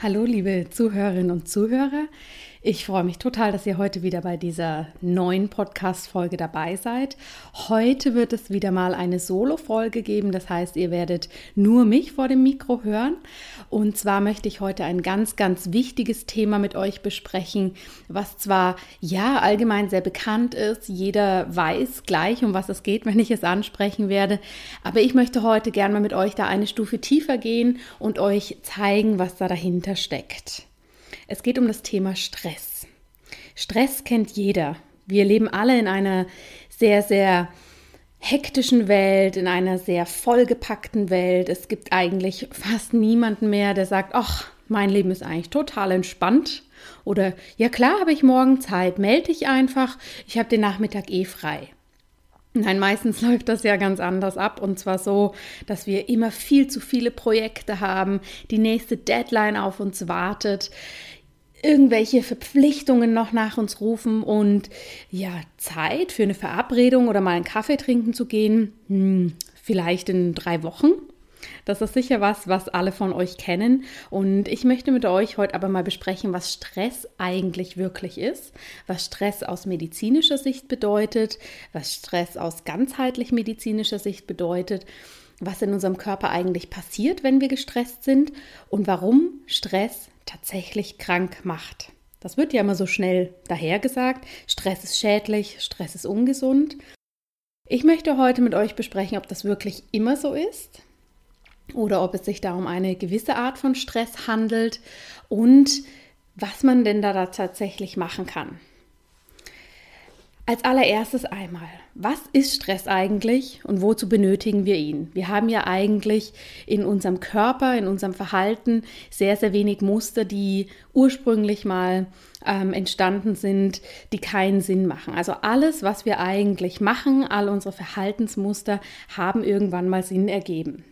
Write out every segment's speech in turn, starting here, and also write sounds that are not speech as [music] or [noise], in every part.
Hallo, liebe Zuhörerinnen und Zuhörer. Ich freue mich total, dass ihr heute wieder bei dieser neuen Podcast-Folge dabei seid. Heute wird es wieder mal eine Solo-Folge geben. Das heißt, ihr werdet nur mich vor dem Mikro hören. Und zwar möchte ich heute ein ganz, ganz wichtiges Thema mit euch besprechen, was zwar ja allgemein sehr bekannt ist. Jeder weiß gleich, um was es geht, wenn ich es ansprechen werde. Aber ich möchte heute gerne mal mit euch da eine Stufe tiefer gehen und euch zeigen, was da dahinter steckt. Es geht um das Thema Stress. Stress kennt jeder. Wir leben alle in einer sehr, sehr hektischen Welt, in einer sehr vollgepackten Welt. Es gibt eigentlich fast niemanden mehr, der sagt, ach, mein Leben ist eigentlich total entspannt. Oder ja klar, habe ich morgen Zeit, melde dich einfach, ich habe den Nachmittag eh frei. Nein, meistens [laughs] läuft das ja ganz anders ab und zwar so, dass wir immer viel zu viele Projekte haben, die nächste Deadline auf uns wartet, irgendwelche Verpflichtungen noch nach uns rufen und ja, Zeit für eine Verabredung oder mal einen Kaffee trinken zu gehen, hm, vielleicht in drei Wochen. Das ist sicher was, was alle von euch kennen. Und ich möchte mit euch heute aber mal besprechen, was Stress eigentlich wirklich ist, was Stress aus medizinischer Sicht bedeutet, was Stress aus ganzheitlich medizinischer Sicht bedeutet, was in unserem Körper eigentlich passiert, wenn wir gestresst sind und warum Stress tatsächlich krank macht. Das wird ja immer so schnell dahergesagt. Stress ist schädlich, Stress ist ungesund. Ich möchte heute mit euch besprechen, ob das wirklich immer so ist oder ob es sich da um eine gewisse Art von Stress handelt und was man denn da tatsächlich machen kann. Als allererstes einmal, was ist Stress eigentlich und wozu benötigen wir ihn? Wir haben ja eigentlich in unserem Körper, in unserem Verhalten sehr, sehr wenig Muster, die ursprünglich mal ähm, entstanden sind, die keinen Sinn machen. Also alles, was wir eigentlich machen, all unsere Verhaltensmuster haben irgendwann mal Sinn ergeben.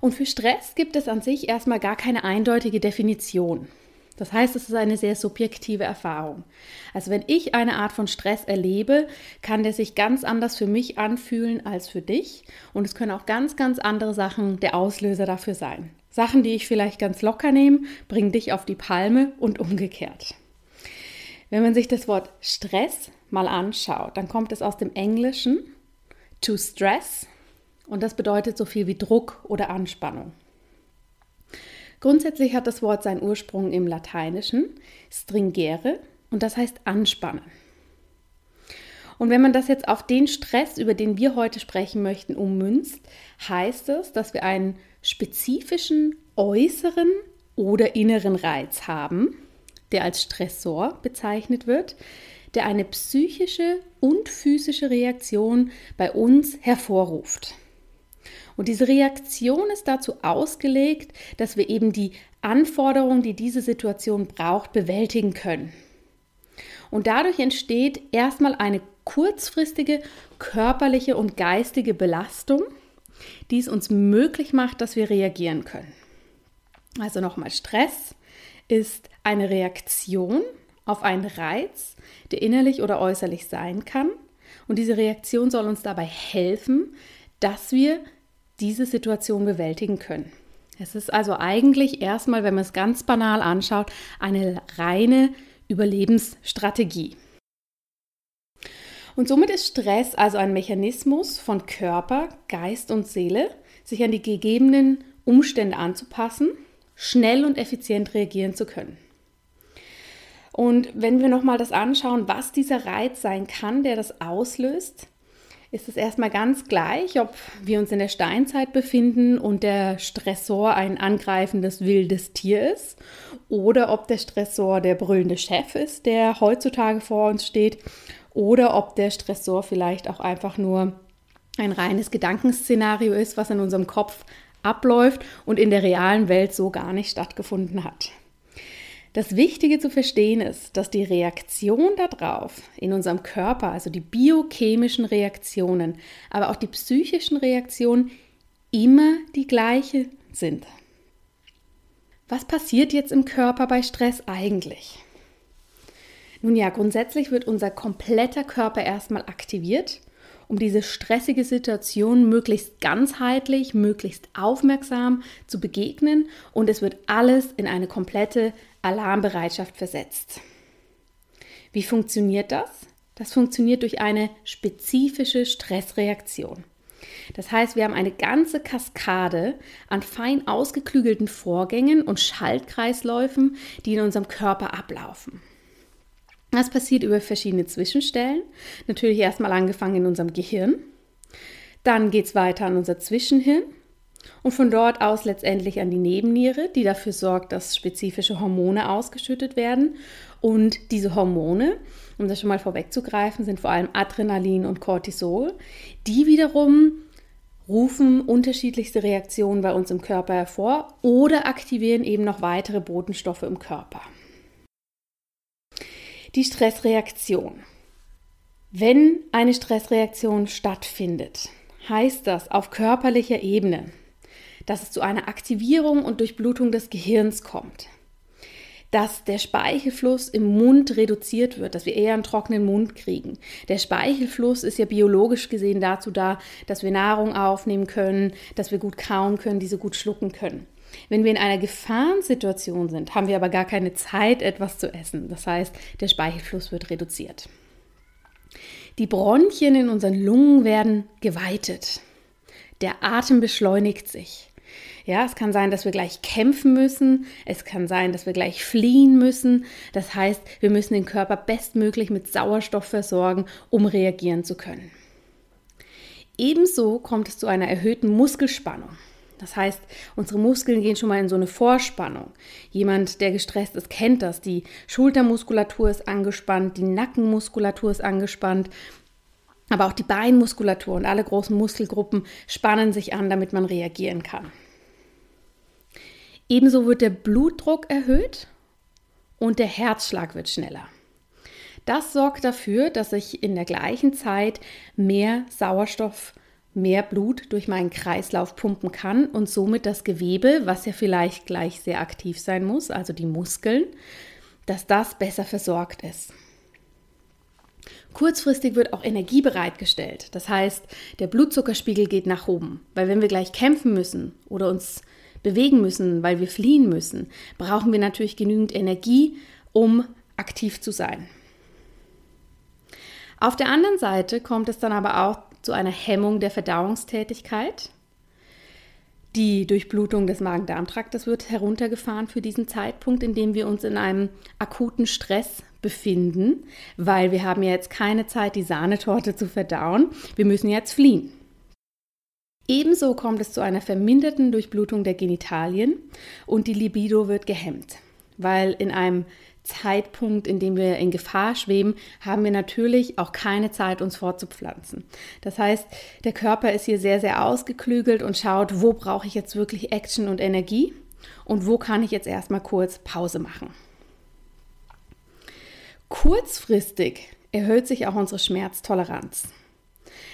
Und für Stress gibt es an sich erstmal gar keine eindeutige Definition. Das heißt, es ist eine sehr subjektive Erfahrung. Also wenn ich eine Art von Stress erlebe, kann der sich ganz anders für mich anfühlen als für dich. Und es können auch ganz, ganz andere Sachen der Auslöser dafür sein. Sachen, die ich vielleicht ganz locker nehme, bringen dich auf die Palme und umgekehrt. Wenn man sich das Wort Stress mal anschaut, dann kommt es aus dem Englischen to stress und das bedeutet so viel wie Druck oder Anspannung. Grundsätzlich hat das Wort seinen Ursprung im Lateinischen, stringere, und das heißt anspannen. Und wenn man das jetzt auf den Stress, über den wir heute sprechen möchten, ummünzt, heißt es, dass wir einen spezifischen äußeren oder inneren Reiz haben, der als Stressor bezeichnet wird, der eine psychische und physische Reaktion bei uns hervorruft. Und diese Reaktion ist dazu ausgelegt, dass wir eben die Anforderungen, die diese Situation braucht, bewältigen können. Und dadurch entsteht erstmal eine kurzfristige körperliche und geistige Belastung, die es uns möglich macht, dass wir reagieren können. Also nochmal, Stress ist eine Reaktion auf einen Reiz, der innerlich oder äußerlich sein kann. Und diese Reaktion soll uns dabei helfen, dass wir diese Situation bewältigen können. Es ist also eigentlich erstmal, wenn man es ganz banal anschaut, eine reine Überlebensstrategie. Und somit ist Stress also ein Mechanismus von Körper, Geist und Seele, sich an die gegebenen Umstände anzupassen, schnell und effizient reagieren zu können. Und wenn wir nochmal das anschauen, was dieser Reiz sein kann, der das auslöst, ist es erstmal ganz gleich, ob wir uns in der Steinzeit befinden und der Stressor ein angreifendes wildes Tier ist oder ob der Stressor der brüllende Chef ist, der heutzutage vor uns steht oder ob der Stressor vielleicht auch einfach nur ein reines Gedankenszenario ist, was in unserem Kopf abläuft und in der realen Welt so gar nicht stattgefunden hat. Das Wichtige zu verstehen ist, dass die Reaktion darauf in unserem Körper, also die biochemischen Reaktionen, aber auch die psychischen Reaktionen immer die gleiche sind. Was passiert jetzt im Körper bei Stress eigentlich? Nun ja, grundsätzlich wird unser kompletter Körper erstmal aktiviert, um diese stressige Situation möglichst ganzheitlich, möglichst aufmerksam zu begegnen und es wird alles in eine komplette Alarmbereitschaft versetzt. Wie funktioniert das? Das funktioniert durch eine spezifische Stressreaktion. Das heißt, wir haben eine ganze Kaskade an fein ausgeklügelten Vorgängen und Schaltkreisläufen, die in unserem Körper ablaufen. Das passiert über verschiedene Zwischenstellen. Natürlich erstmal angefangen in unserem Gehirn. Dann geht es weiter an unser Zwischenhirn und von dort aus letztendlich an die Nebenniere, die dafür sorgt, dass spezifische Hormone ausgeschüttet werden. Und diese Hormone, um das schon mal vorwegzugreifen, sind vor allem Adrenalin und Cortisol, die wiederum rufen unterschiedlichste Reaktionen bei uns im Körper hervor oder aktivieren eben noch weitere Botenstoffe im Körper. Die Stressreaktion. Wenn eine Stressreaktion stattfindet, heißt das auf körperlicher Ebene, dass es zu einer Aktivierung und Durchblutung des Gehirns kommt, dass der Speichelfluss im Mund reduziert wird, dass wir eher einen trockenen Mund kriegen. Der Speichelfluss ist ja biologisch gesehen dazu da, dass wir Nahrung aufnehmen können, dass wir gut kauen können, diese gut schlucken können. Wenn wir in einer Gefahrensituation sind, haben wir aber gar keine Zeit, etwas zu essen. Das heißt, der Speichelfluss wird reduziert. Die Bronchien in unseren Lungen werden geweitet. Der Atem beschleunigt sich. Ja, es kann sein, dass wir gleich kämpfen müssen. Es kann sein, dass wir gleich fliehen müssen. Das heißt, wir müssen den Körper bestmöglich mit Sauerstoff versorgen, um reagieren zu können. Ebenso kommt es zu einer erhöhten Muskelspannung. Das heißt, unsere Muskeln gehen schon mal in so eine Vorspannung. Jemand, der gestresst ist, kennt das. Die Schultermuskulatur ist angespannt, die Nackenmuskulatur ist angespannt, aber auch die Beinmuskulatur und alle großen Muskelgruppen spannen sich an, damit man reagieren kann. Ebenso wird der Blutdruck erhöht und der Herzschlag wird schneller. Das sorgt dafür, dass ich in der gleichen Zeit mehr Sauerstoff, mehr Blut durch meinen Kreislauf pumpen kann und somit das Gewebe, was ja vielleicht gleich sehr aktiv sein muss, also die Muskeln, dass das besser versorgt ist. Kurzfristig wird auch Energie bereitgestellt. Das heißt, der Blutzuckerspiegel geht nach oben, weil wenn wir gleich kämpfen müssen oder uns bewegen müssen, weil wir fliehen müssen, brauchen wir natürlich genügend Energie, um aktiv zu sein. Auf der anderen Seite kommt es dann aber auch zu einer Hemmung der Verdauungstätigkeit. Die Durchblutung des Magen-Darm-Traktes wird heruntergefahren für diesen Zeitpunkt, in dem wir uns in einem akuten Stress befinden, weil wir haben ja jetzt keine Zeit, die Sahnetorte zu verdauen. Wir müssen jetzt fliehen. Ebenso kommt es zu einer verminderten Durchblutung der Genitalien und die Libido wird gehemmt, weil in einem Zeitpunkt, in dem wir in Gefahr schweben, haben wir natürlich auch keine Zeit, uns fortzupflanzen. Das heißt, der Körper ist hier sehr, sehr ausgeklügelt und schaut, wo brauche ich jetzt wirklich Action und Energie und wo kann ich jetzt erstmal kurz Pause machen. Kurzfristig erhöht sich auch unsere Schmerztoleranz.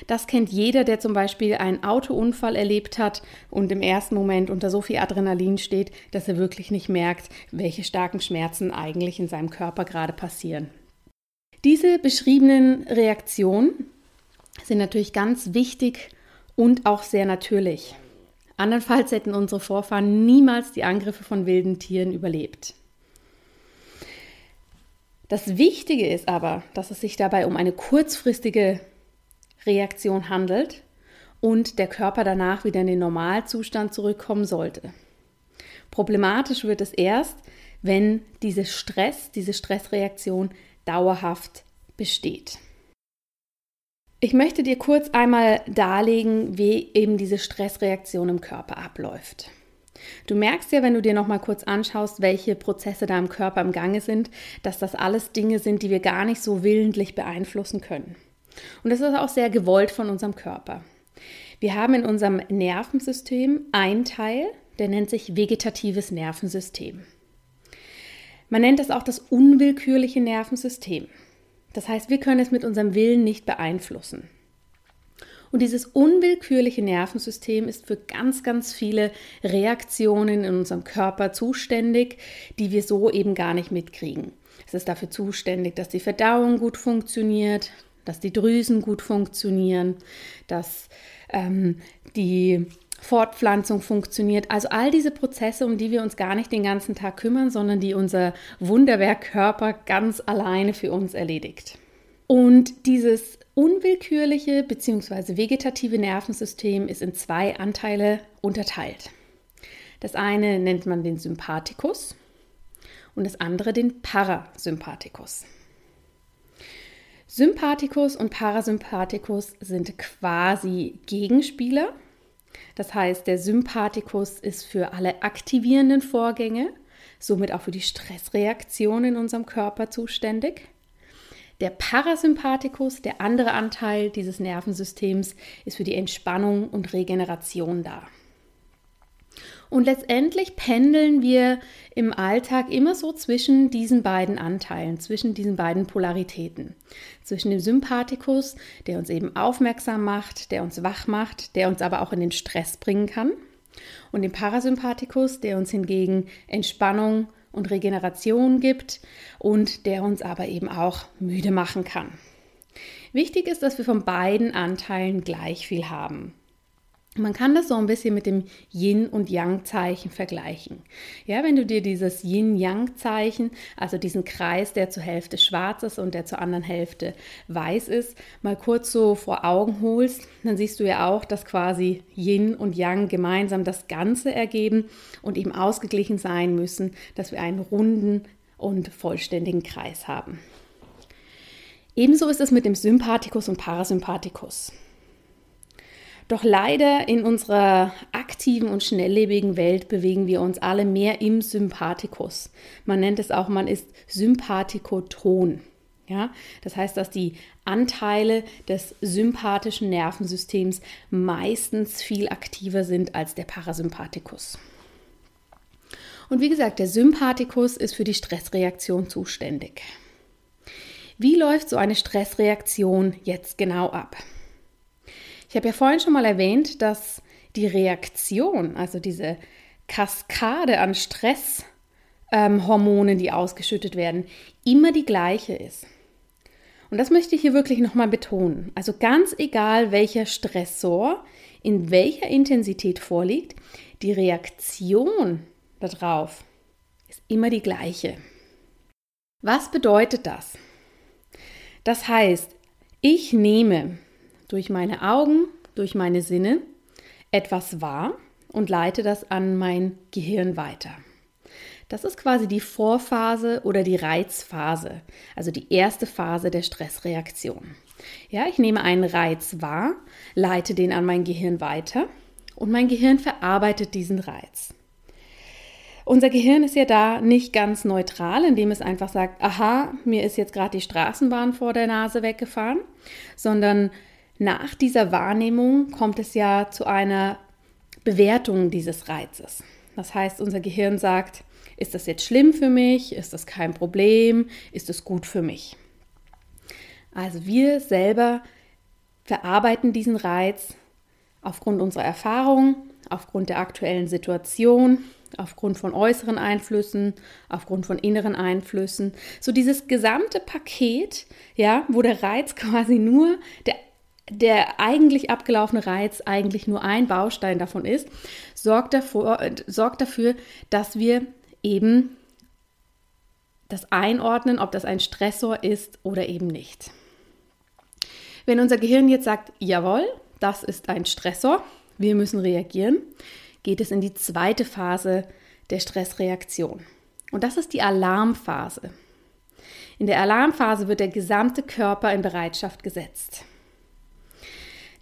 Das kennt jeder, der zum Beispiel einen Autounfall erlebt hat und im ersten Moment unter so viel Adrenalin steht, dass er wirklich nicht merkt, welche starken Schmerzen eigentlich in seinem Körper gerade passieren. Diese beschriebenen Reaktionen sind natürlich ganz wichtig und auch sehr natürlich. Andernfalls hätten unsere Vorfahren niemals die Angriffe von wilden Tieren überlebt. Das Wichtige ist aber, dass es sich dabei um eine kurzfristige Reaktion handelt und der Körper danach wieder in den Normalzustand zurückkommen sollte. Problematisch wird es erst, wenn dieser Stress, diese Stressreaktion dauerhaft besteht. Ich möchte dir kurz einmal darlegen, wie eben diese Stressreaktion im Körper abläuft. Du merkst ja, wenn du dir noch mal kurz anschaust, welche Prozesse da im Körper im Gange sind, dass das alles Dinge sind, die wir gar nicht so willentlich beeinflussen können. Und das ist auch sehr gewollt von unserem Körper. Wir haben in unserem Nervensystem einen Teil, der nennt sich vegetatives Nervensystem. Man nennt das auch das unwillkürliche Nervensystem. Das heißt, wir können es mit unserem Willen nicht beeinflussen. Und dieses unwillkürliche Nervensystem ist für ganz, ganz viele Reaktionen in unserem Körper zuständig, die wir so eben gar nicht mitkriegen. Es ist dafür zuständig, dass die Verdauung gut funktioniert, dass die Drüsen gut funktionieren, dass ähm, die Fortpflanzung funktioniert. Also all diese Prozesse, um die wir uns gar nicht den ganzen Tag kümmern, sondern die unser Wunderwerk Körper ganz alleine für uns erledigt. Und dieses unwillkürliche bzw. vegetative Nervensystem ist in zwei Anteile unterteilt. Das eine nennt man den Sympathikus und das andere den Parasympathikus. Sympathikus und Parasympathikus sind quasi Gegenspieler. Das heißt, der Sympathikus ist für alle aktivierenden Vorgänge, somit auch für die Stressreaktion in unserem Körper zuständig. Der Parasympathikus, der andere Anteil dieses Nervensystems, ist für die Entspannung und Regeneration da. Und letztendlich pendeln wir im Alltag immer so zwischen diesen beiden Anteilen, zwischen diesen beiden Polaritäten. Zwischen dem Sympathikus, der uns eben aufmerksam macht, der uns wach macht, der uns aber auch in den Stress bringen kann. Und dem Parasympathikus, der uns hingegen Entspannung und Regeneration gibt und der uns aber eben auch müde machen kann. Wichtig ist, dass wir von beiden Anteilen gleich viel haben. Man kann das so ein bisschen mit dem Yin- und Yang-Zeichen vergleichen. Ja, wenn du dir dieses Yin-Yang-Zeichen, also diesen Kreis, der zur Hälfte schwarz ist und der zur anderen Hälfte weiß ist, mal kurz so vor Augen holst, dann siehst du ja auch, dass quasi Yin und Yang gemeinsam das Ganze ergeben und eben ausgeglichen sein müssen, dass wir einen runden und vollständigen Kreis haben. Ebenso ist es mit dem Sympathikus und Parasympathikus. Doch leider in unserer aktiven und schnelllebigen Welt bewegen wir uns alle mehr im Sympathikus. Man nennt es auch, man ist Sympathikoton. Ja, das heißt, dass die Anteile des sympathischen Nervensystems meistens viel aktiver sind als der Parasympathikus. Und wie gesagt, der Sympathikus ist für die Stressreaktion zuständig. Wie läuft so eine Stressreaktion jetzt genau ab? Ich habe ja vorhin schon mal erwähnt, dass die Reaktion, also diese Kaskade an Stresshormonen, ähm, die ausgeschüttet werden, immer die gleiche ist. Und das möchte ich hier wirklich nochmal betonen. Also ganz egal, welcher Stressor in welcher Intensität vorliegt, die Reaktion darauf ist immer die gleiche. Was bedeutet das? Das heißt, ich nehme durch meine Augen, durch meine Sinne etwas wahr und leite das an mein Gehirn weiter. Das ist quasi die Vorphase oder die Reizphase, also die erste Phase der Stressreaktion. Ja, ich nehme einen Reiz wahr, leite den an mein Gehirn weiter und mein Gehirn verarbeitet diesen Reiz. Unser Gehirn ist ja da nicht ganz neutral, indem es einfach sagt, aha, mir ist jetzt gerade die Straßenbahn vor der Nase weggefahren, sondern nach dieser Wahrnehmung kommt es ja zu einer Bewertung dieses Reizes. Das heißt, unser Gehirn sagt, ist das jetzt schlimm für mich? Ist das kein Problem? Ist es gut für mich? Also wir selber verarbeiten diesen Reiz aufgrund unserer Erfahrung, aufgrund der aktuellen Situation, aufgrund von äußeren Einflüssen, aufgrund von inneren Einflüssen. So dieses gesamte Paket, ja, wo der Reiz [laughs] quasi nur der der eigentlich abgelaufene Reiz eigentlich nur ein Baustein davon ist, sorgt, davor, sorgt dafür, dass wir eben das einordnen, ob das ein Stressor ist oder eben nicht. Wenn unser Gehirn jetzt sagt, jawohl, das ist ein Stressor, wir müssen reagieren, geht es in die zweite Phase der Stressreaktion. Und das ist die Alarmphase. In der Alarmphase wird der gesamte Körper in Bereitschaft gesetzt.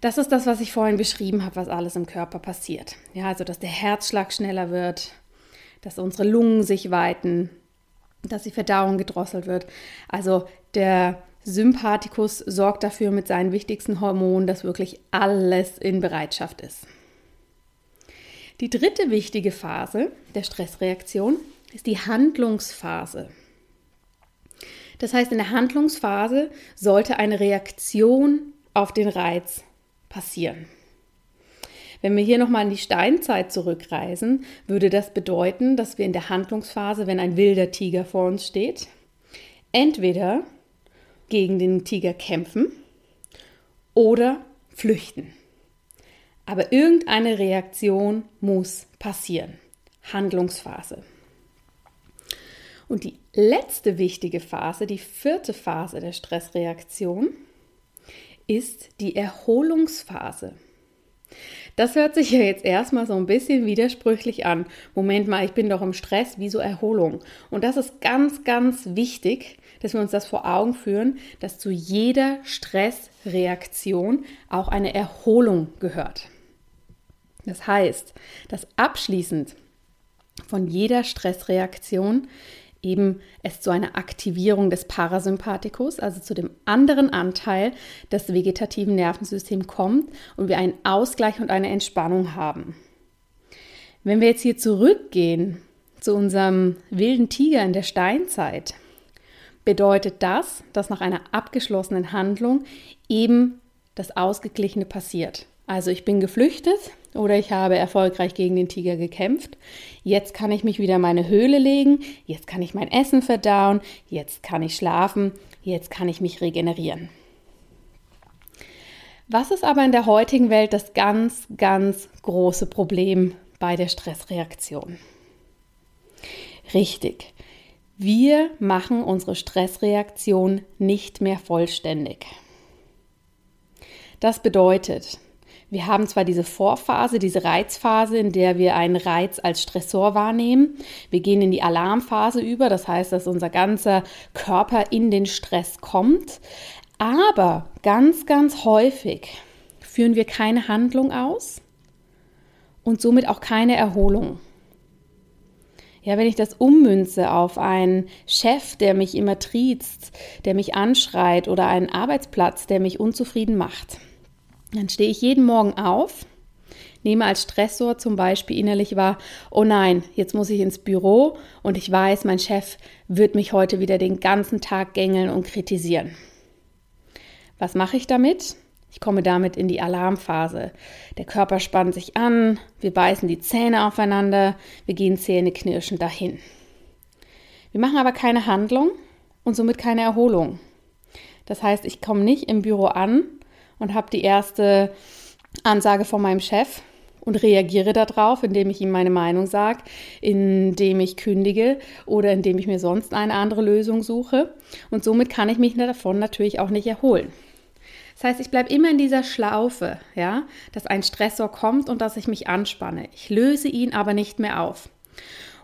Das ist das, was ich vorhin beschrieben habe, was alles im Körper passiert. Ja, also dass der Herzschlag schneller wird, dass unsere Lungen sich weiten, dass die Verdauung gedrosselt wird. Also der Sympathikus sorgt dafür mit seinen wichtigsten Hormonen, dass wirklich alles in Bereitschaft ist. Die dritte wichtige Phase der Stressreaktion ist die Handlungsphase. Das heißt, in der Handlungsphase sollte eine Reaktion auf den Reiz passieren. Wenn wir hier nochmal in die Steinzeit zurückreisen, würde das bedeuten, dass wir in der Handlungsphase, wenn ein wilder Tiger vor uns steht, entweder gegen den Tiger kämpfen oder flüchten. Aber irgendeine Reaktion muss passieren. Handlungsphase. Und die letzte wichtige Phase, die vierte Phase der Stressreaktion, ist die Erholungsphase. Das hört sich ja jetzt erstmal so ein bisschen widersprüchlich an. Moment mal, ich bin doch im Stress, wieso Erholung? Und das ist ganz, ganz wichtig, dass wir uns das vor Augen führen, dass zu jeder Stressreaktion auch eine Erholung gehört. Das heißt, dass abschließend von jeder Stressreaktion eben es zu einer Aktivierung des Parasympathikus, also zu dem anderen Anteil des vegetativen Nervensystems kommt und wir einen Ausgleich und eine Entspannung haben. Wenn wir jetzt hier zurückgehen zu unserem wilden Tiger in der Steinzeit, bedeutet das, dass nach einer abgeschlossenen Handlung eben das Ausgeglichene passiert. Also ich bin geflüchtet, oder ich habe erfolgreich gegen den Tiger gekämpft. Jetzt kann ich mich wieder in meine Höhle legen, jetzt kann ich mein Essen verdauen, jetzt kann ich schlafen, jetzt kann ich mich regenerieren. Was ist aber in der heutigen Welt das ganz, ganz große Problem bei der Stressreaktion? Richtig, wir machen unsere Stressreaktion nicht mehr vollständig. Das bedeutet, wir haben zwar diese Vorphase, diese Reizphase, in der wir einen Reiz als Stressor wahrnehmen. Wir gehen in die Alarmphase über, das heißt, dass unser ganzer Körper in den Stress kommt. Aber ganz, ganz häufig führen wir keine Handlung aus und somit auch keine Erholung. Ja, wenn ich das ummünze auf einen Chef, der mich immer triezt, der mich anschreit oder einen Arbeitsplatz, der mich unzufrieden macht, dann stehe ich jeden Morgen auf, nehme als Stressor zum Beispiel innerlich wahr, oh nein, jetzt muss ich ins Büro und ich weiß, mein Chef wird mich heute wieder den ganzen Tag gängeln und kritisieren. Was mache ich damit? Ich komme damit in die Alarmphase. Der Körper spannt sich an, wir beißen die Zähne aufeinander, wir gehen zähneknirschend dahin. Wir machen aber keine Handlung und somit keine Erholung. Das heißt, ich komme nicht im Büro an und habe die erste Ansage von meinem Chef und reagiere darauf, indem ich ihm meine Meinung sage, indem ich kündige oder indem ich mir sonst eine andere Lösung suche. Und somit kann ich mich davon natürlich auch nicht erholen. Das heißt, ich bleibe immer in dieser Schlaufe, ja, dass ein Stressor kommt und dass ich mich anspanne. Ich löse ihn aber nicht mehr auf.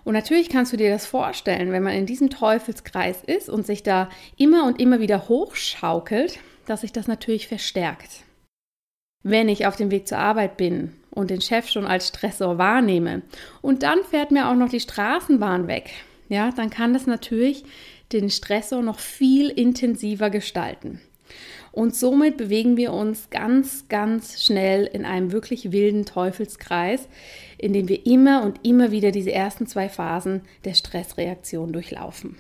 Und natürlich kannst du dir das vorstellen, wenn man in diesem Teufelskreis ist und sich da immer und immer wieder hochschaukelt, dass sich das natürlich verstärkt. Wenn ich auf dem Weg zur Arbeit bin und den Chef schon als Stressor wahrnehme und dann fährt mir auch noch die Straßenbahn weg, ja, dann kann das natürlich den Stressor noch viel intensiver gestalten. Und somit bewegen wir uns ganz, ganz schnell in einem wirklich wilden Teufelskreis, in dem wir immer und immer wieder diese ersten zwei Phasen der Stressreaktion durchlaufen.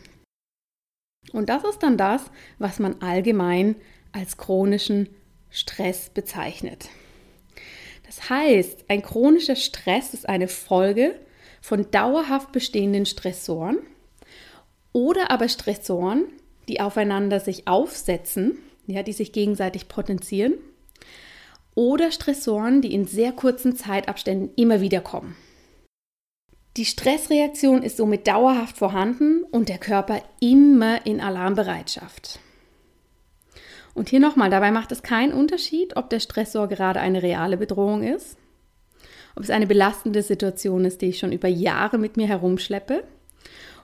Und das ist dann das, was man allgemein als chronischen Stress bezeichnet. Das heißt, ein chronischer Stress ist eine Folge von dauerhaft bestehenden Stressoren oder aber Stressoren, die aufeinander sich aufsetzen, ja, die sich gegenseitig potenzieren, oder Stressoren, die in sehr kurzen Zeitabständen immer wieder kommen. Die Stressreaktion ist somit dauerhaft vorhanden und der Körper immer in Alarmbereitschaft. Und hier nochmal, dabei macht es keinen Unterschied, ob der Stressor gerade eine reale Bedrohung ist, ob es eine belastende Situation ist, die ich schon über Jahre mit mir herumschleppe,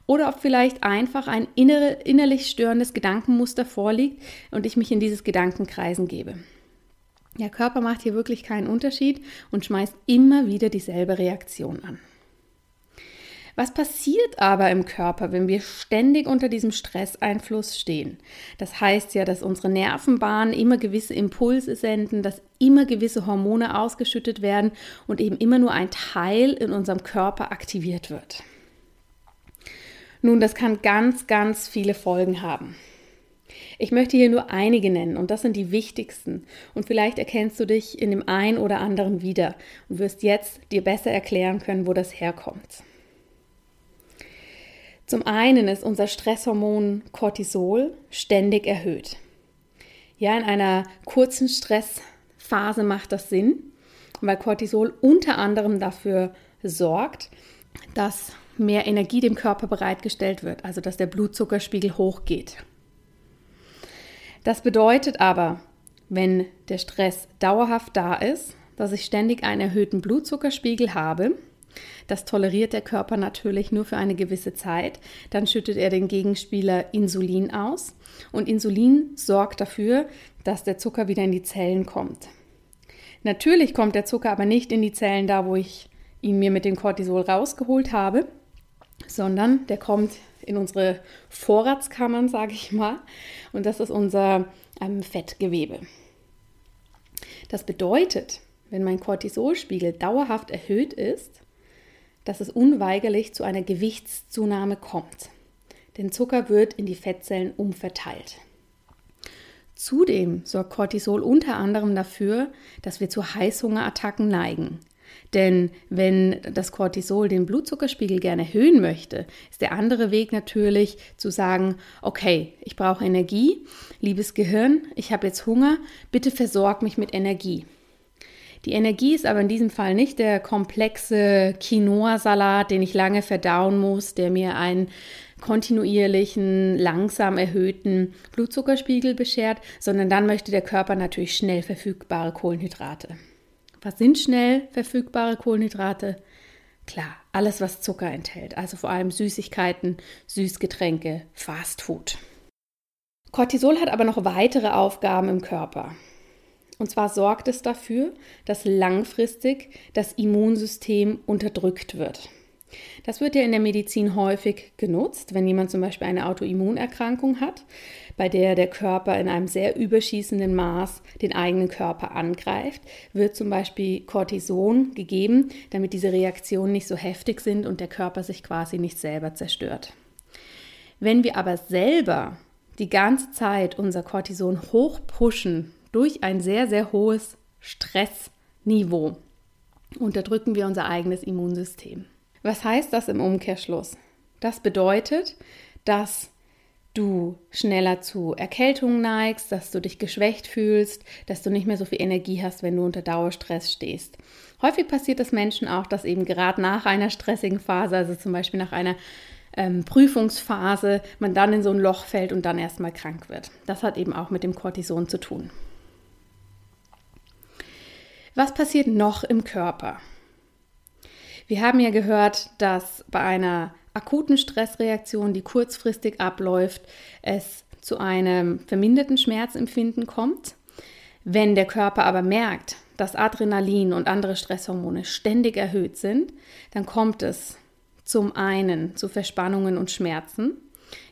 oder ob vielleicht einfach ein innere, innerlich störendes Gedankenmuster vorliegt und ich mich in dieses Gedankenkreisen gebe. Der Körper macht hier wirklich keinen Unterschied und schmeißt immer wieder dieselbe Reaktion an. Was passiert aber im Körper, wenn wir ständig unter diesem Stresseinfluss stehen? Das heißt ja, dass unsere Nervenbahnen immer gewisse Impulse senden, dass immer gewisse Hormone ausgeschüttet werden und eben immer nur ein Teil in unserem Körper aktiviert wird. Nun, das kann ganz, ganz viele Folgen haben. Ich möchte hier nur einige nennen und das sind die wichtigsten. Und vielleicht erkennst du dich in dem einen oder anderen wieder und wirst jetzt dir besser erklären können, wo das herkommt. Zum einen ist unser Stresshormon Cortisol ständig erhöht. Ja, in einer kurzen Stressphase macht das Sinn, weil Cortisol unter anderem dafür sorgt, dass mehr Energie dem Körper bereitgestellt wird, also dass der Blutzuckerspiegel hochgeht. Das bedeutet aber, wenn der Stress dauerhaft da ist, dass ich ständig einen erhöhten Blutzuckerspiegel habe, das toleriert der Körper natürlich nur für eine gewisse Zeit. Dann schüttet er den Gegenspieler Insulin aus und Insulin sorgt dafür, dass der Zucker wieder in die Zellen kommt. Natürlich kommt der Zucker aber nicht in die Zellen da, wo ich ihn mir mit dem Cortisol rausgeholt habe, sondern der kommt in unsere Vorratskammern, sage ich mal. Und das ist unser ähm, Fettgewebe. Das bedeutet, wenn mein Cortisolspiegel dauerhaft erhöht ist, dass es unweigerlich zu einer Gewichtszunahme kommt. Denn Zucker wird in die Fettzellen umverteilt. Zudem sorgt Cortisol unter anderem dafür, dass wir zu Heißhungerattacken neigen. Denn wenn das Cortisol den Blutzuckerspiegel gerne erhöhen möchte, ist der andere Weg natürlich zu sagen, okay, ich brauche Energie, liebes Gehirn, ich habe jetzt Hunger, bitte versorg mich mit Energie. Die Energie ist aber in diesem Fall nicht der komplexe Quinoa-Salat, den ich lange verdauen muss, der mir einen kontinuierlichen, langsam erhöhten Blutzuckerspiegel beschert, sondern dann möchte der Körper natürlich schnell verfügbare Kohlenhydrate. Was sind schnell verfügbare Kohlenhydrate? Klar, alles, was Zucker enthält, also vor allem Süßigkeiten, Süßgetränke, Fastfood. Cortisol hat aber noch weitere Aufgaben im Körper. Und zwar sorgt es dafür, dass langfristig das Immunsystem unterdrückt wird. Das wird ja in der Medizin häufig genutzt, wenn jemand zum Beispiel eine Autoimmunerkrankung hat, bei der der Körper in einem sehr überschießenden Maß den eigenen Körper angreift, wird zum Beispiel Cortison gegeben, damit diese Reaktionen nicht so heftig sind und der Körper sich quasi nicht selber zerstört. Wenn wir aber selber die ganze Zeit unser Cortison hochpushen durch ein sehr, sehr hohes Stressniveau unterdrücken wir unser eigenes Immunsystem. Was heißt das im Umkehrschluss? Das bedeutet, dass du schneller zu Erkältungen neigst, dass du dich geschwächt fühlst, dass du nicht mehr so viel Energie hast, wenn du unter Dauerstress stehst. Häufig passiert es Menschen auch, dass eben gerade nach einer stressigen Phase, also zum Beispiel nach einer ähm, Prüfungsphase, man dann in so ein Loch fällt und dann erstmal krank wird. Das hat eben auch mit dem Cortison zu tun. Was passiert noch im Körper? Wir haben ja gehört, dass bei einer akuten Stressreaktion, die kurzfristig abläuft, es zu einem verminderten Schmerzempfinden kommt. Wenn der Körper aber merkt, dass Adrenalin und andere Stresshormone ständig erhöht sind, dann kommt es zum einen zu Verspannungen und Schmerzen,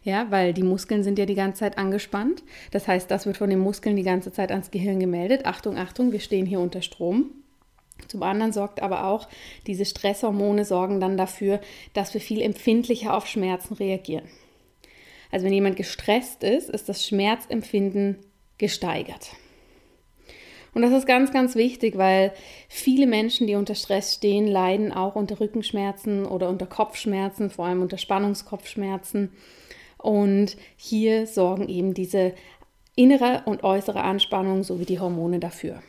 ja, weil die Muskeln sind ja die ganze Zeit angespannt. Das heißt, das wird von den Muskeln die ganze Zeit ans Gehirn gemeldet. Achtung, Achtung, wir stehen hier unter Strom. Zum anderen sorgt aber auch, diese Stresshormone sorgen dann dafür, dass wir viel empfindlicher auf Schmerzen reagieren. Also wenn jemand gestresst ist, ist das Schmerzempfinden gesteigert. Und das ist ganz, ganz wichtig, weil viele Menschen, die unter Stress stehen, leiden auch unter Rückenschmerzen oder unter Kopfschmerzen, vor allem unter Spannungskopfschmerzen. Und hier sorgen eben diese innere und äußere Anspannung sowie die Hormone dafür.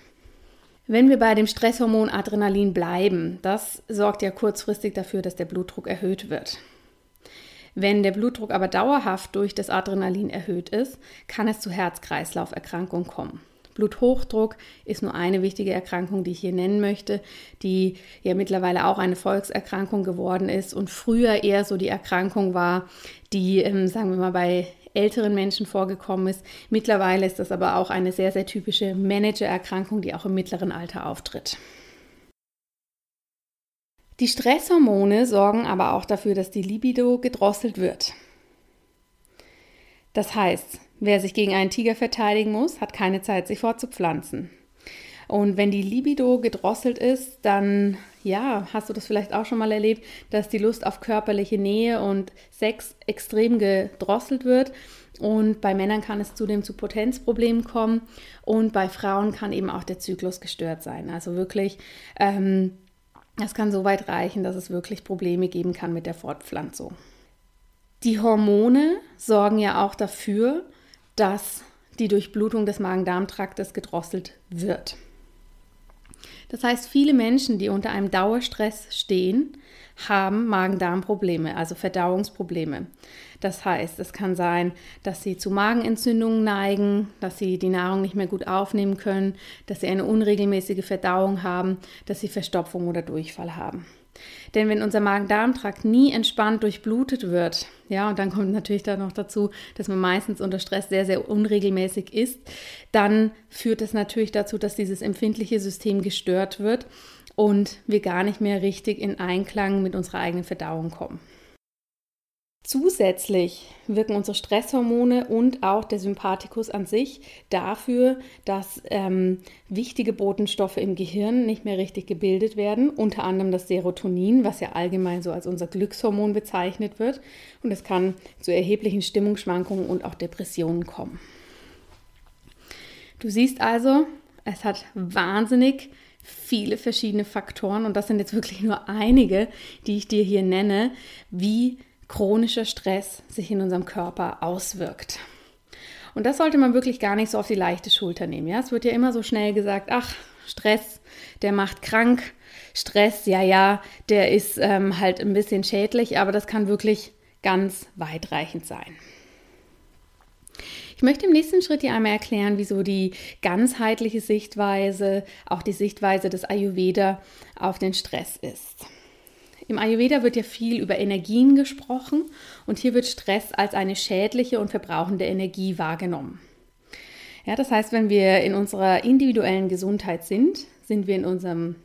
Wenn wir bei dem Stresshormon Adrenalin bleiben, das sorgt ja kurzfristig dafür, dass der Blutdruck erhöht wird. Wenn der Blutdruck aber dauerhaft durch das Adrenalin erhöht ist, kann es zu Herz-Kreislauf-Erkrankungen kommen. Bluthochdruck ist nur eine wichtige Erkrankung, die ich hier nennen möchte, die ja mittlerweile auch eine Volkserkrankung geworden ist und früher eher so die Erkrankung war, die, ähm, sagen wir mal, bei älteren Menschen vorgekommen ist. Mittlerweile ist das aber auch eine sehr, sehr typische Managererkrankung, die auch im mittleren Alter auftritt. Die Stresshormone sorgen aber auch dafür, dass die Libido gedrosselt wird. Das heißt, wer sich gegen einen Tiger verteidigen muss, hat keine Zeit, sich fortzupflanzen. Und wenn die Libido gedrosselt ist, dann, ja, hast du das vielleicht auch schon mal erlebt, dass die Lust auf körperliche Nähe und Sex extrem gedrosselt wird. Und bei Männern kann es zudem zu Potenzproblemen kommen. Und bei Frauen kann eben auch der Zyklus gestört sein. Also wirklich, ähm, das kann so weit reichen, dass es wirklich Probleme geben kann mit der Fortpflanzung. Die Hormone sorgen ja auch dafür, dass die Durchblutung des Magen-Darm-Traktes gedrosselt wird. Das heißt, viele Menschen, die unter einem Dauerstress stehen, haben Magen-Darm-Probleme, also Verdauungsprobleme. Das heißt, es kann sein, dass sie zu Magenentzündungen neigen, dass sie die Nahrung nicht mehr gut aufnehmen können, dass sie eine unregelmäßige Verdauung haben, dass sie Verstopfung oder Durchfall haben. Denn wenn unser Magen-Darm-Trakt nie entspannt durchblutet wird, ja, und dann kommt natürlich da noch dazu, dass man meistens unter Stress sehr, sehr unregelmäßig isst, dann führt das natürlich dazu, dass dieses empfindliche System gestört wird und wir gar nicht mehr richtig in Einklang mit unserer eigenen Verdauung kommen. Zusätzlich wirken unsere Stresshormone und auch der Sympathikus an sich dafür, dass ähm, wichtige Botenstoffe im Gehirn nicht mehr richtig gebildet werden, unter anderem das Serotonin, was ja allgemein so als unser Glückshormon bezeichnet wird. Und es kann zu erheblichen Stimmungsschwankungen und auch Depressionen kommen. Du siehst also, es hat wahnsinnig viele verschiedene Faktoren und das sind jetzt wirklich nur einige, die ich dir hier nenne, wie chronischer Stress sich in unserem Körper auswirkt. Und das sollte man wirklich gar nicht so auf die leichte Schulter nehmen. Ja? Es wird ja immer so schnell gesagt, ach, Stress, der macht krank. Stress, ja, ja, der ist ähm, halt ein bisschen schädlich, aber das kann wirklich ganz weitreichend sein. Ich möchte im nächsten Schritt dir einmal erklären, wieso die ganzheitliche Sichtweise, auch die Sichtweise des Ayurveda auf den Stress ist. Im Ayurveda wird ja viel über Energien gesprochen und hier wird Stress als eine schädliche und verbrauchende Energie wahrgenommen. Ja, das heißt, wenn wir in unserer individuellen Gesundheit sind, sind wir in unserem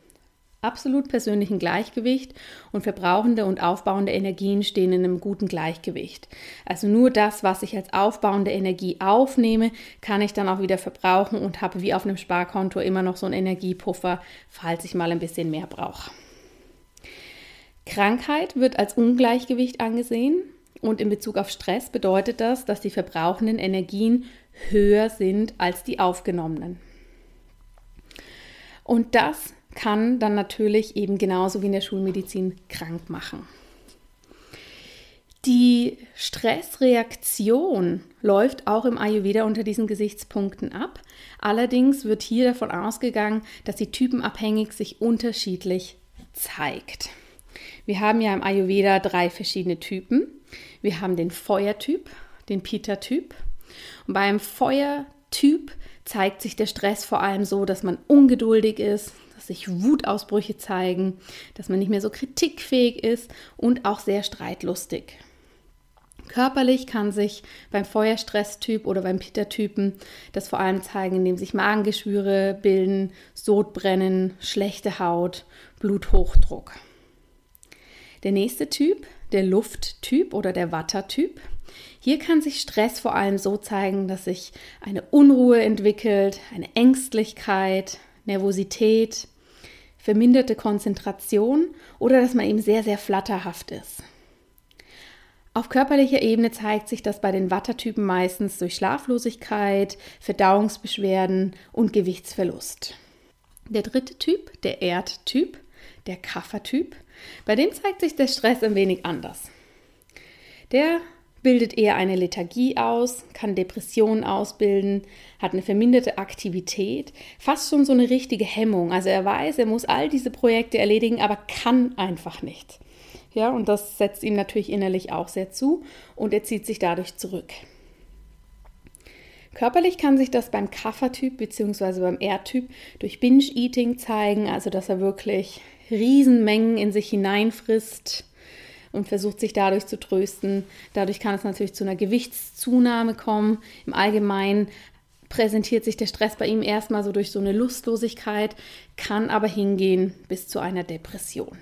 absolut persönlichen Gleichgewicht und verbrauchende und aufbauende Energien stehen in einem guten Gleichgewicht. Also nur das, was ich als aufbauende Energie aufnehme, kann ich dann auch wieder verbrauchen und habe wie auf einem Sparkonto immer noch so einen Energiepuffer, falls ich mal ein bisschen mehr brauche. Krankheit wird als Ungleichgewicht angesehen und in Bezug auf Stress bedeutet das, dass die verbrauchenden Energien höher sind als die aufgenommenen. Und das kann dann natürlich eben genauso wie in der Schulmedizin krank machen. Die Stressreaktion läuft auch im Ayurveda unter diesen Gesichtspunkten ab. Allerdings wird hier davon ausgegangen, dass sie typenabhängig sich unterschiedlich zeigt. Wir haben ja im Ayurveda drei verschiedene Typen. Wir haben den Feuertyp, den Pitta-Typ. Und beim Feuertyp zeigt sich der Stress vor allem so, dass man ungeduldig ist, dass sich Wutausbrüche zeigen, dass man nicht mehr so kritikfähig ist und auch sehr streitlustig. Körperlich kann sich beim Feuerstresstyp oder beim Pitta-Typen das vor allem zeigen, indem sich Magengeschwüre bilden, Sodbrennen, schlechte Haut, Bluthochdruck. Der nächste Typ, der Lufttyp oder der Wattertyp. Hier kann sich Stress vor allem so zeigen, dass sich eine Unruhe entwickelt, eine Ängstlichkeit, Nervosität, verminderte Konzentration oder dass man eben sehr, sehr flatterhaft ist. Auf körperlicher Ebene zeigt sich das bei den Wattertypen meistens durch Schlaflosigkeit, Verdauungsbeschwerden und Gewichtsverlust. Der dritte Typ, der Erdtyp, der Kaffertyp, bei dem zeigt sich der Stress ein wenig anders. Der bildet eher eine Lethargie aus, kann Depressionen ausbilden, hat eine verminderte Aktivität, fast schon so eine richtige Hemmung. Also er weiß, er muss all diese Projekte erledigen, aber kann einfach nicht. Ja, und das setzt ihm natürlich innerlich auch sehr zu und er zieht sich dadurch zurück. Körperlich kann sich das beim Kaffertyp bzw. beim R-Typ durch Binge-Eating zeigen, also dass er wirklich Riesenmengen in sich hineinfrisst und versucht sich dadurch zu trösten. Dadurch kann es natürlich zu einer Gewichtszunahme kommen. Im Allgemeinen präsentiert sich der Stress bei ihm erstmal so durch so eine Lustlosigkeit, kann aber hingehen bis zu einer Depression.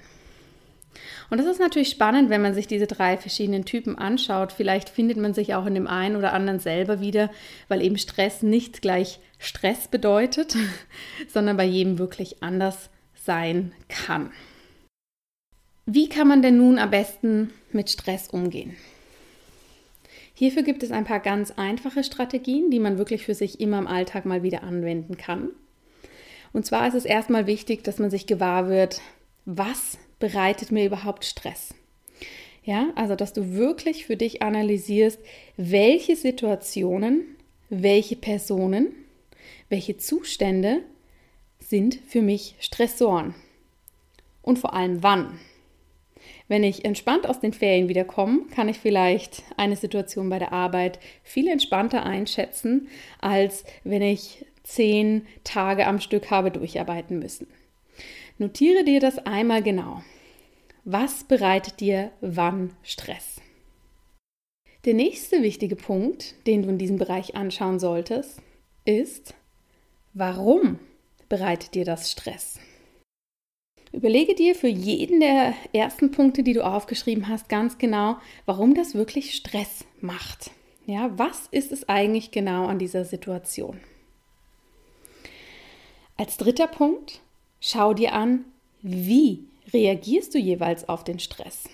Und das ist natürlich spannend, wenn man sich diese drei verschiedenen Typen anschaut. Vielleicht findet man sich auch in dem einen oder anderen selber wieder, weil eben Stress nicht gleich Stress bedeutet, [laughs] sondern bei jedem wirklich anders sein kann. Wie kann man denn nun am besten mit Stress umgehen? Hierfür gibt es ein paar ganz einfache Strategien, die man wirklich für sich immer im Alltag mal wieder anwenden kann. Und zwar ist es erstmal wichtig, dass man sich gewahr wird, was bereitet mir überhaupt Stress? Ja, also dass du wirklich für dich analysierst, welche Situationen, welche Personen, welche Zustände sind für mich Stressoren und vor allem wann. Wenn ich entspannt aus den Ferien wiederkomme, kann ich vielleicht eine Situation bei der Arbeit viel entspannter einschätzen, als wenn ich zehn Tage am Stück habe durcharbeiten müssen. Notiere dir das einmal genau. Was bereitet dir wann Stress? Der nächste wichtige Punkt, den du in diesem Bereich anschauen solltest, ist, warum bereitet dir das Stress? Überlege dir für jeden der ersten Punkte, die du aufgeschrieben hast, ganz genau, warum das wirklich Stress macht. Ja, was ist es eigentlich genau an dieser Situation? Als dritter Punkt, Schau dir an, wie reagierst du jeweils auf den Stress.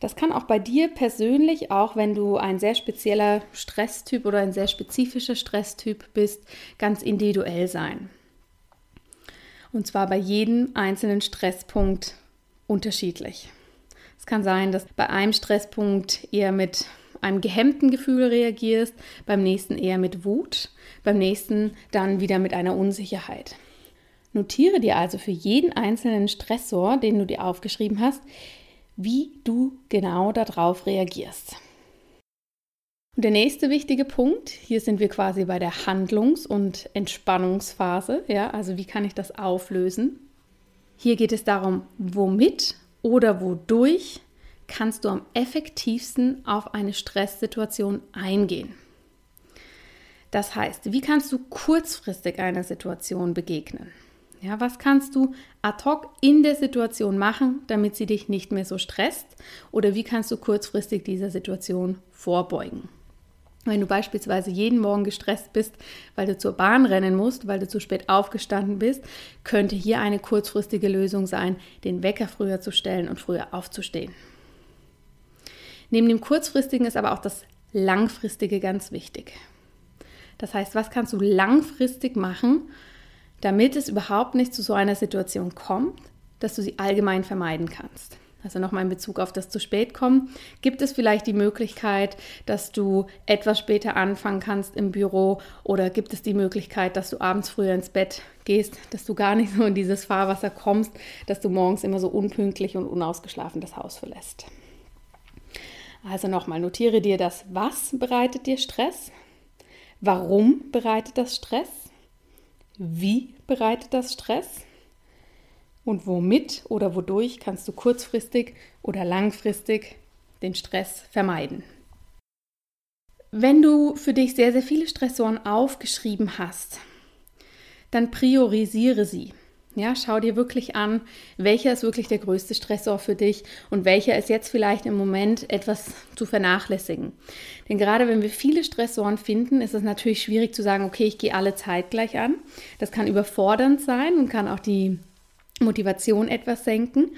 Das kann auch bei dir persönlich, auch wenn du ein sehr spezieller Stresstyp oder ein sehr spezifischer Stresstyp bist, ganz individuell sein. Und zwar bei jedem einzelnen Stresspunkt unterschiedlich. Es kann sein, dass bei einem Stresspunkt eher mit einem gehemmten Gefühl reagierst, beim nächsten eher mit Wut, beim nächsten dann wieder mit einer Unsicherheit. Notiere dir also für jeden einzelnen Stressor, den du dir aufgeschrieben hast, wie du genau darauf reagierst. Und der nächste wichtige Punkt, hier sind wir quasi bei der Handlungs- und Entspannungsphase, ja, also wie kann ich das auflösen? Hier geht es darum, womit oder wodurch kannst du am effektivsten auf eine Stresssituation eingehen. Das heißt, wie kannst du kurzfristig einer Situation begegnen? Ja, was kannst du ad hoc in der Situation machen, damit sie dich nicht mehr so stresst? Oder wie kannst du kurzfristig dieser Situation vorbeugen? Wenn du beispielsweise jeden Morgen gestresst bist, weil du zur Bahn rennen musst, weil du zu spät aufgestanden bist, könnte hier eine kurzfristige Lösung sein, den Wecker früher zu stellen und früher aufzustehen. Neben dem kurzfristigen ist aber auch das langfristige ganz wichtig. Das heißt, was kannst du langfristig machen, damit es überhaupt nicht zu so einer Situation kommt, dass du sie allgemein vermeiden kannst. Also nochmal in Bezug auf das zu spät kommen, gibt es vielleicht die Möglichkeit, dass du etwas später anfangen kannst im Büro oder gibt es die Möglichkeit, dass du abends früher ins Bett gehst, dass du gar nicht so in dieses Fahrwasser kommst, dass du morgens immer so unpünktlich und unausgeschlafen das Haus verlässt. Also nochmal, notiere dir das, was bereitet dir Stress? Warum bereitet das Stress? Wie bereitet das Stress? Und womit oder wodurch kannst du kurzfristig oder langfristig den Stress vermeiden? Wenn du für dich sehr, sehr viele Stressoren aufgeschrieben hast, dann priorisiere sie. Ja, schau dir wirklich an, welcher ist wirklich der größte Stressor für dich und welcher ist jetzt vielleicht im Moment etwas zu vernachlässigen. Denn gerade wenn wir viele Stressoren finden, ist es natürlich schwierig zu sagen, okay, ich gehe alle zeitgleich an. Das kann überfordernd sein und kann auch die Motivation etwas senken.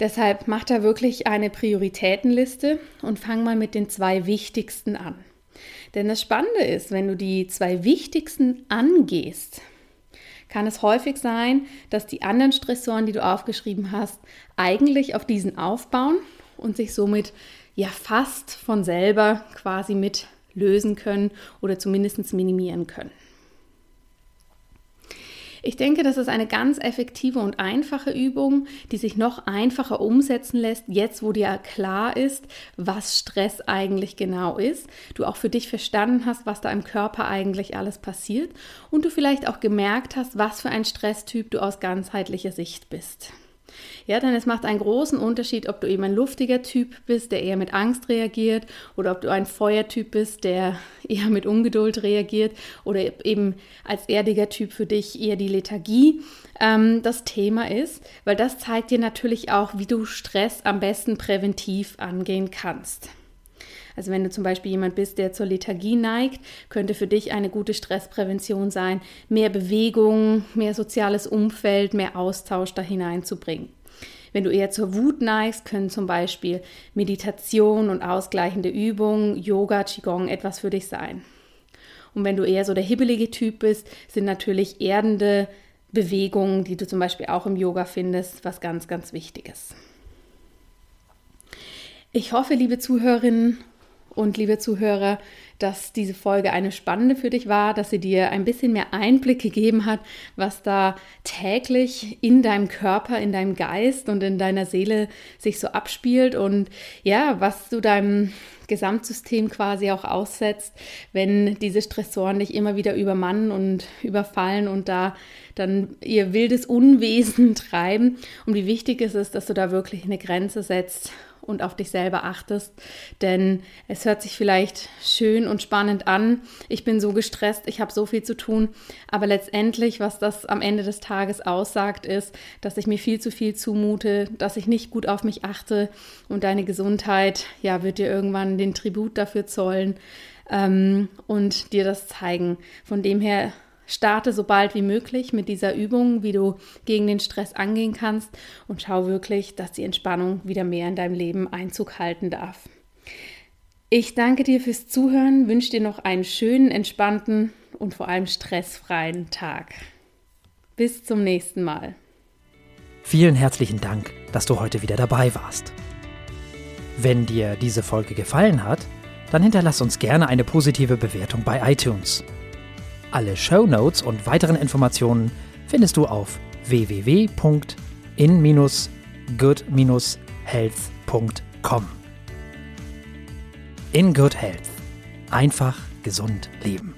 Deshalb mach da wirklich eine Prioritätenliste und fang mal mit den zwei wichtigsten an. Denn das Spannende ist, wenn du die zwei wichtigsten angehst, kann es häufig sein, dass die anderen Stressoren, die du aufgeschrieben hast, eigentlich auf diesen aufbauen und sich somit ja fast von selber quasi mit lösen können oder zumindest minimieren können. Ich denke, das ist eine ganz effektive und einfache Übung, die sich noch einfacher umsetzen lässt, jetzt wo dir klar ist, was Stress eigentlich genau ist, du auch für dich verstanden hast, was da im Körper eigentlich alles passiert und du vielleicht auch gemerkt hast, was für ein Stresstyp du aus ganzheitlicher Sicht bist. Ja, denn es macht einen großen Unterschied, ob du eben ein luftiger Typ bist, der eher mit Angst reagiert, oder ob du ein Feuertyp bist, der [laughs] eher mit Ungeduld reagiert, oder eben als erdiger Typ für dich eher die Lethargie ähm, das Thema ist, weil das zeigt dir natürlich auch, wie du Stress am besten präventiv angehen kannst. Also wenn du zum Beispiel jemand bist, der zur Lethargie neigt, könnte für dich eine gute Stressprävention sein, mehr Bewegung, mehr soziales Umfeld, mehr Austausch da hineinzubringen. Wenn du eher zur Wut neigst, können zum Beispiel Meditation und ausgleichende Übungen, Yoga, Qigong etwas für dich sein. Und wenn du eher so der hibbelige Typ bist, sind natürlich erdende Bewegungen, die du zum Beispiel auch im Yoga findest, was ganz, ganz Wichtiges. Ich hoffe, liebe Zuhörerinnen und liebe Zuhörer, dass diese Folge eine spannende für dich war, dass sie dir ein bisschen mehr Einblick gegeben hat, was da täglich in deinem Körper, in deinem Geist und in deiner Seele sich so abspielt und ja, was du deinem Gesamtsystem quasi auch aussetzt, wenn diese Stressoren dich immer wieder übermannen und überfallen und da dann ihr wildes Unwesen [laughs] treiben. Und wie wichtig es ist, dass du da wirklich eine Grenze setzt und auf dich selber achtest. Denn es hört sich vielleicht schön und spannend an. Ich bin so gestresst, ich habe so viel zu tun. Aber letztendlich, was das am Ende des Tages aussagt, ist, dass ich mir viel zu viel zumute, dass ich nicht gut auf mich achte und deine Gesundheit, ja, wird dir irgendwann den Tribut dafür zollen ähm, und dir das zeigen. Von dem her Starte so bald wie möglich mit dieser Übung, wie du gegen den Stress angehen kannst und schau wirklich, dass die Entspannung wieder mehr in deinem Leben Einzug halten darf. Ich danke dir fürs Zuhören, wünsche dir noch einen schönen, entspannten und vor allem stressfreien Tag. Bis zum nächsten Mal. Vielen herzlichen Dank, dass du heute wieder dabei warst. Wenn dir diese Folge gefallen hat, dann hinterlass uns gerne eine positive Bewertung bei iTunes. Alle Show Notes und weiteren Informationen findest du auf www.in-good-health.com. In Good Health. Einfach gesund leben.